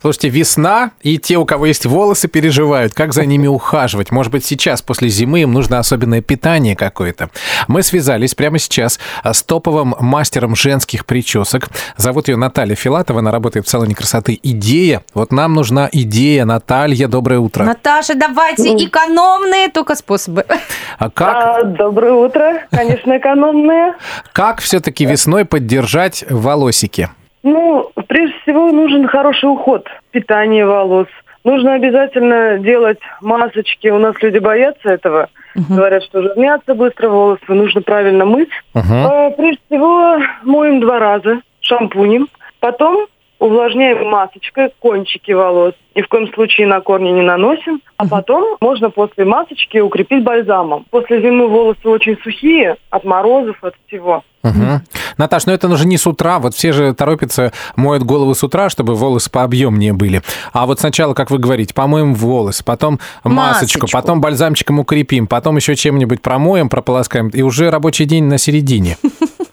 Слушайте, весна, и те, у кого есть волосы, переживают, как за ними ухаживать. Может быть, сейчас, после зимы, им нужно особенное питание какое-то. Мы связались прямо сейчас с топовым мастером женских причесок. Зовут ее Наталья Филатова, она работает в салоне красоты «Идея». Вот нам нужна идея. Наталья, доброе утро. Наташа, давайте экономные только способы. А как, А, доброе утро, конечно, экономные. как все-таки весной поддержать волосики? Ну, прежде всего нужен хороший уход, питание волос. Нужно обязательно делать масочки. У нас люди боятся этого. Говорят, что жирнятся быстро волосы, нужно правильно мыть. Мгм. А, прежде всего моем два раза шампунем. Потом увлажняем масочкой кончики волос. Ни в коем случае на корни не наносим. А потом можно после масочки укрепить бальзамом. После зимы волосы очень сухие от морозов, от всего. Мгм. Наташ, ну это нужно не с утра. Вот все же торопятся, моют головы с утра, чтобы волосы пообъемнее были. А вот сначала, как вы говорите, помоем волосы, потом масочку, Масочку. потом бальзамчиком укрепим, потом еще чем-нибудь промоем, прополоскаем, и уже рабочий день на середине.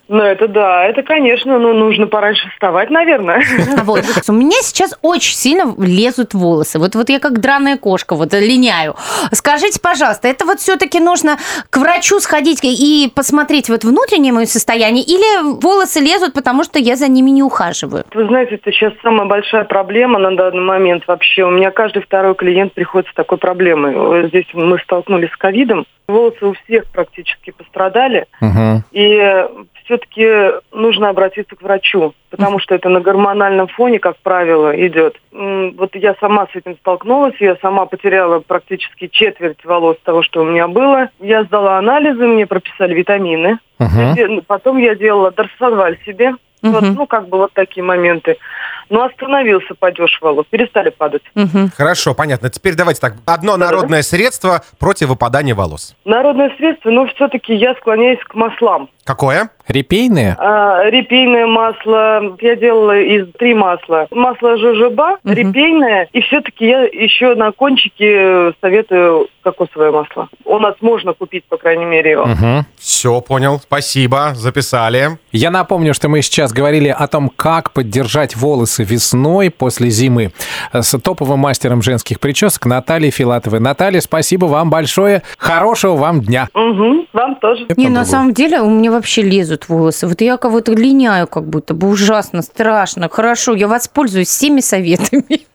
Ну, это да, это, конечно, ну, нужно пораньше вставать, наверное. А вот у меня сейчас очень сильно лезут волосы. Вот, вот я как драная кошка, вот линяю. Скажите, пожалуйста, это вот все-таки нужно к врачу сходить и посмотреть вот внутреннее мое состояние, или волосы лезут, потому что я за ними не ухаживаю? Вы знаете, это сейчас самая большая проблема на данный момент вообще. У меня каждый второй клиент приходит с такой проблемой. Вот Здесь мы столкнулись с ковидом. Волосы у всех практически пострадали. Мгм. И все-таки нужно обратиться к врачу, потому что это на гормональном фоне, как правило, идет. Вот я сама с этим столкнулась, я сама потеряла практически четверть волос того, что у меня было. Я сдала анализы, мне прописали витамины. Де- Потом я делала дарсонваль себе. Вот, Мгм. ну, как бы вот такие моменты. Но остановился падеж волос, перестали падать. Мгм. Хорошо, понятно. Теперь давайте так. Одно народное средство против выпадания волос. Народное средство, но все-таки я склоняюсь к маслам. Какое? Репейные? А, репейное масло, я делала из три масла. Масло жожоба, Мгм. репейное, и все-таки я еще на кончике советую кокосовое масло. У нас можно купить, по крайней мере, его. Мгм. Все, понял. Спасибо, записали. Я напомню, что мы сейчас говорили о том, как поддержать волосы весной после зимы с топовым мастером женских причесок Натальей Филатовой. Наталья, спасибо вам большое. Хорошего вам дня. Угу, вам тоже. Не, на самом деле у меня вообще лезут волосы. Вот я кого-то линяю как будто бы ужасно, страшно. Хорошо, я воспользуюсь всеми советами.